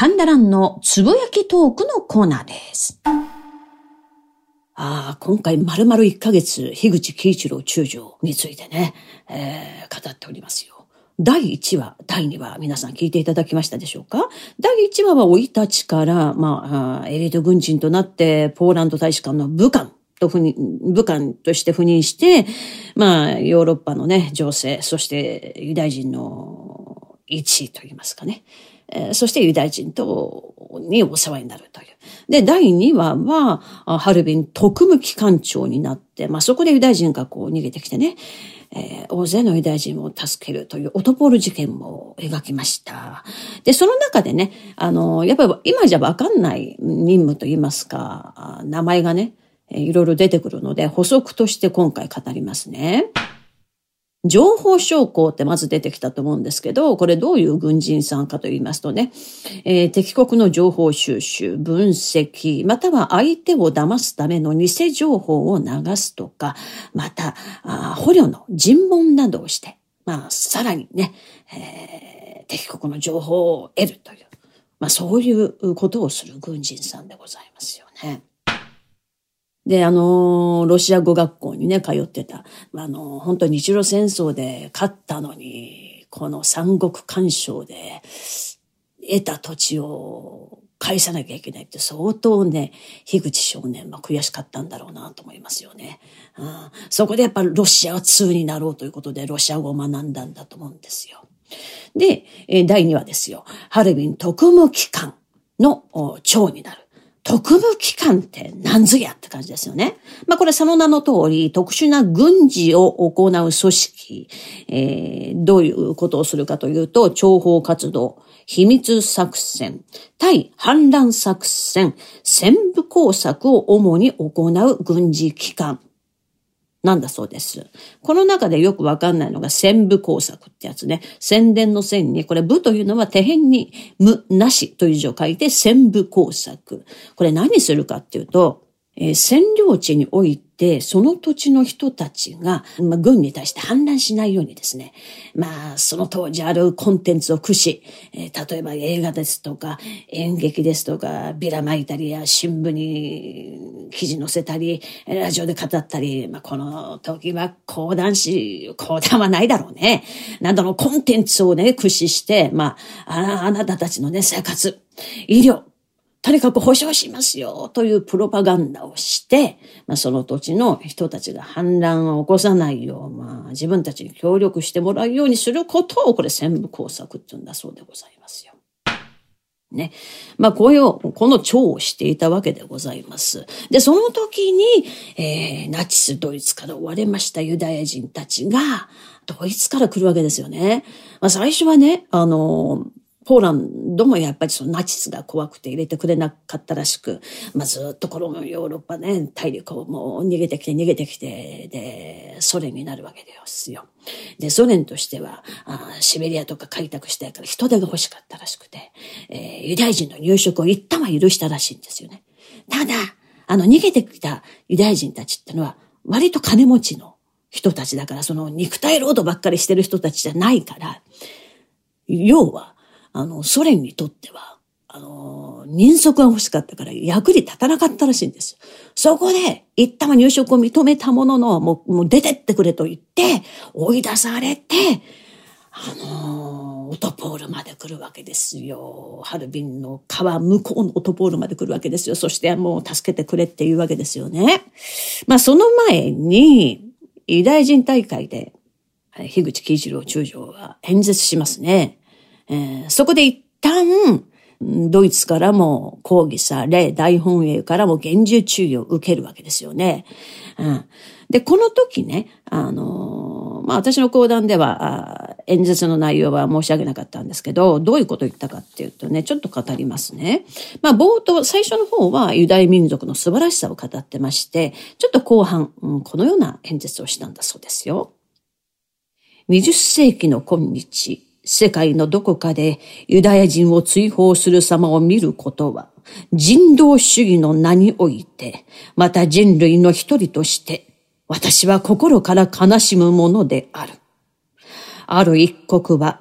神田蘭のつぶやきトークのコーナーです。ああ、今回丸々1ヶ月、樋口喜一郎中将についてね、えー、語っておりますよ。第1話、第2話、皆さん聞いていただきましたでしょうか？第1話は生い立ちから、まあ、エリート軍人となって、ポーランド大使館の武官と赴任、武官として赴任して、まあ、ヨーロッパのね、情勢、そしてユダヤ人の位置といいますかね。え、そしてユダヤ人と、にお世話になるという。で、第2話は、ハルビン特務機関長になって、まあそこでユダヤ人がこう逃げてきてね、えー、大勢のユダヤ人を助けるというオトポール事件も描きました。で、その中でね、あの、やっぱり今じゃわかんない任務といいますか、名前がね、いろいろ出てくるので、補足として今回語りますね。情報将校ってまず出てきたと思うんですけど、これどういう軍人さんかと言いますとね、えー、敵国の情報収集、分析、または相手を騙すための偽情報を流すとか、また、捕虜の尋問などをして、まあ、さらにね、えー、敵国の情報を得るという、まあ、そういうことをする軍人さんでございますよね。で、あの、ロシア語学校にね、通ってた。あの、本当に日露戦争で勝ったのに、この三国干渉で得た土地を返さなきゃいけないって相当ね、樋口少年は悔しかったんだろうなと思いますよね。うん、そこでやっぱロシアは通になろうということでロシア語を学んだんだと思うんですよ。で、第2話ですよ。ハルビン特務機関の長になる。特務機関って何ぞやって感じですよね。まあこれその名の通り特殊な軍事を行う組織、えー、どういうことをするかというと、諜報活動、秘密作戦、対反乱作戦、戦部工作を主に行う軍事機関。なんだそうです。この中でよくわかんないのが宣部工作ってやつね。宣伝の線に、これ部というのは手辺に無なしという字を書いて宣部工作。これ何するかっていうと、えー、占領地において、その土地の人たちが、まあ、軍に対して反乱しないようにですね、まあ、その当時あるコンテンツを駆使、えー、例えば映画ですとか、演劇ですとか、ビラ巻いたりや、新聞に記事載せたり、ラジオで語ったり、まあ、この時は講談師、講談はないだろうね。などのコンテンツをね、駆使して、ま、ああなたたちのね、生活、医療、とにかく保証しますよというプロパガンダをして、まあ、その土地の人たちが反乱を起こさないよう、まあ、自分たちに協力してもらうようにすることを、これ全部工作って言うんだそうでございますよ。ね。まあ、こういう、この蝶をしていたわけでございます。で、その時に、えー、ナチスドイツから追われましたユダヤ人たちが、ドイツから来るわけですよね。まあ、最初はね、あの、ポーランドもやっぱりそのナチスが怖くて入れてくれなかったらしく、まあ、ずっとこのヨーロッパね、大陸をもう逃げてきて逃げてきて、で、ソ連になるわけですよ。で、ソ連としては、あシベリアとか開拓したいから人手が欲しかったらしくて、えー、ユダヤ人の入植を一旦は許したらしいんですよね。ただ、あの逃げてきたユダヤ人たちってのは、割と金持ちの人たちだから、その肉体労働ばっかりしてる人たちじゃないから、要は、あの、ソ連にとっては、あの、人足が欲しかったから役に立たなかったらしいんです。そこで、一旦は入植を認めたものの、もう、もう出てってくれと言って、追い出されて、あのオトポールまで来るわけですよ。ハルビンの川向こうのオトポールまで来るわけですよ。そしてもう助けてくれっていうわけですよね。まあその前に、ユダヤ人大会で、樋口喜一郎中将は演説しますね。えー、そこで一旦、ドイツからも抗議され、大本営からも厳重注意を受けるわけですよね。うん、で、この時ね、あのー、まあ、私の講談では、演説の内容は申し上げなかったんですけど、どういうことを言ったかっていうとね、ちょっと語りますね。まあ、冒頭、最初の方はユダヤ民族の素晴らしさを語ってまして、ちょっと後半、うん、このような演説をしたんだそうですよ。20世紀の今日、世界のどこかでユダヤ人を追放する様を見ることは、人道主義の名において、また人類の一人として、私は心から悲しむものである。ある一国は、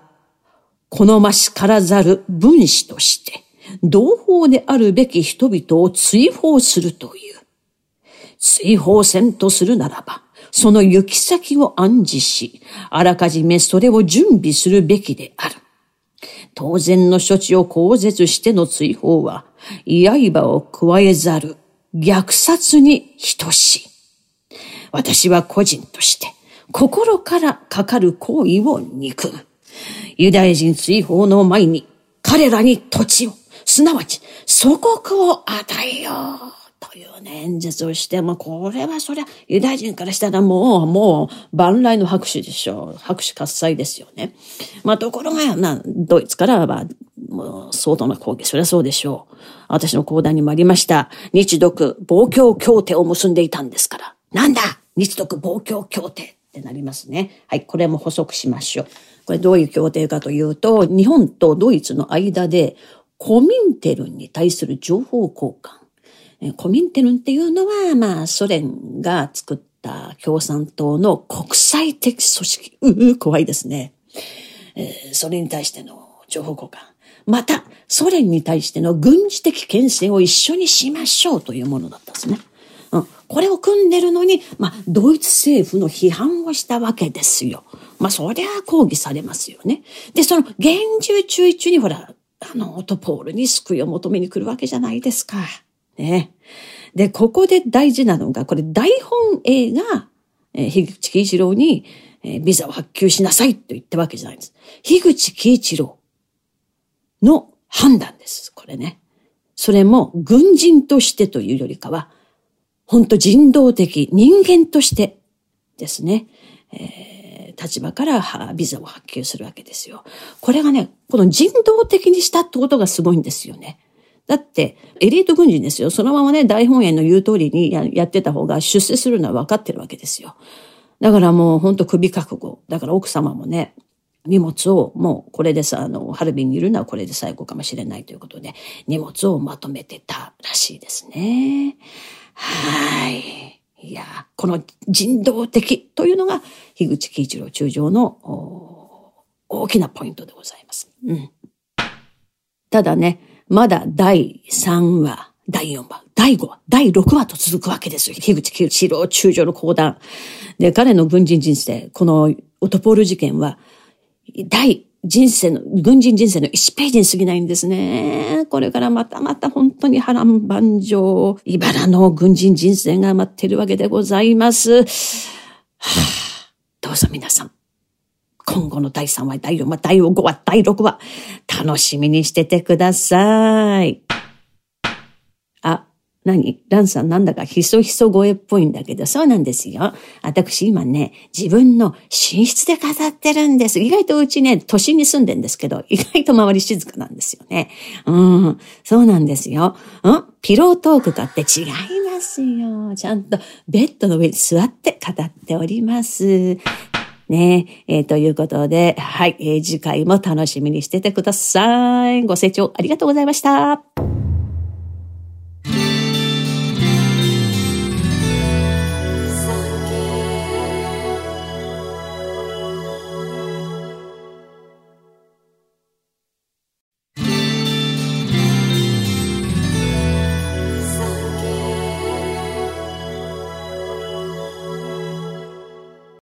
好ましからざる分子として、同胞であるべき人々を追放するという。追放せんとするならば、その行き先を暗示し、あらかじめそれを準備するべきである。当然の処置を口絶しての追放は、刃を加えざる虐殺に等しい。私は個人として、心からかかる行為を憎む。ユダヤ人追放の前に、彼らに土地を、すなわち祖国を与えよう。というね、演説をしても、これはそりゃ、ユダヤ人からしたらもう、もう、万来の拍手でしょう。拍手喝采ですよね。まあ、ところが、な、ドイツからは、もう、相当な抗議、そりゃそうでしょう。私の講談にもありました。日独、防共協定を結んでいたんですから。なんだ日独防共協定ってなりますね。はい、これも補足しましょう。これどういう協定かというと、日本とドイツの間で、コミンテルンに対する情報交換。コミンテルンっていうのは、まあ、ソ連が作った共産党の国際的組織。うう、怖いですね。えー、それに対しての情報交換。また、ソ連に対しての軍事的牽制を一緒にしましょうというものだったんですね。これを組んでるのに、まあ、ドイツ政府の批判をしたわけですよ。まあ、そりゃ抗議されますよね。で、その厳重注意中にほら、あの、オトポールに救いを求めに来るわけじゃないですか。ね。で、ここで大事なのが、これ大本営が、えー、樋口喜一郎に、えー、ビザを発給しなさいと言ったわけじゃないんです。樋口喜一郎の判断です。これね。それも軍人としてというよりかは、本当人道的、人間としてですね、えー、立場からビザを発給するわけですよ。これがね、この人道的にしたってことがすごいんですよね。だって、エリート軍人ですよ。そのままね、大本営の言う通りにやってた方が出世するのは分かってるわけですよ。だからもうほんと首覚悟。だから奥様もね、荷物をもうこれでさ、あの、ハルビンにいるのはこれで最後かもしれないということで、荷物をまとめてたらしいですね。はい。いや、この人道的というのが、樋口喜一郎中将の大きなポイントでございます。うん。ただね、まだ第3話、第4話、第5話、第6話と続くわけですよ。樋口清郎中将の講談。で、彼の軍人人生、このオトポール事件は、第人生の、軍人人生の1ページに過ぎないんですね。これからまたまた本当に波乱万丈、茨の軍人人生が待ってるわけでございます。はあ、どうぞ皆さん、今後の第3話、第4話、第5話、第6話、楽しみにしててください。あ、何？ランさんなんだかひそひそ声っぽいんだけど、そうなんですよ。私今ね、自分の寝室で飾ってるんです。意外とうちね、都心に住んでんですけど、意外と周り静かなんですよね。うん、そうなんですよ。んピロートークかって違いますよ。ちゃんとベッドの上に座って語っております。ねえー、ということで、はい、えー、次回も楽しみにしててください。ご清聴ありがとうございました。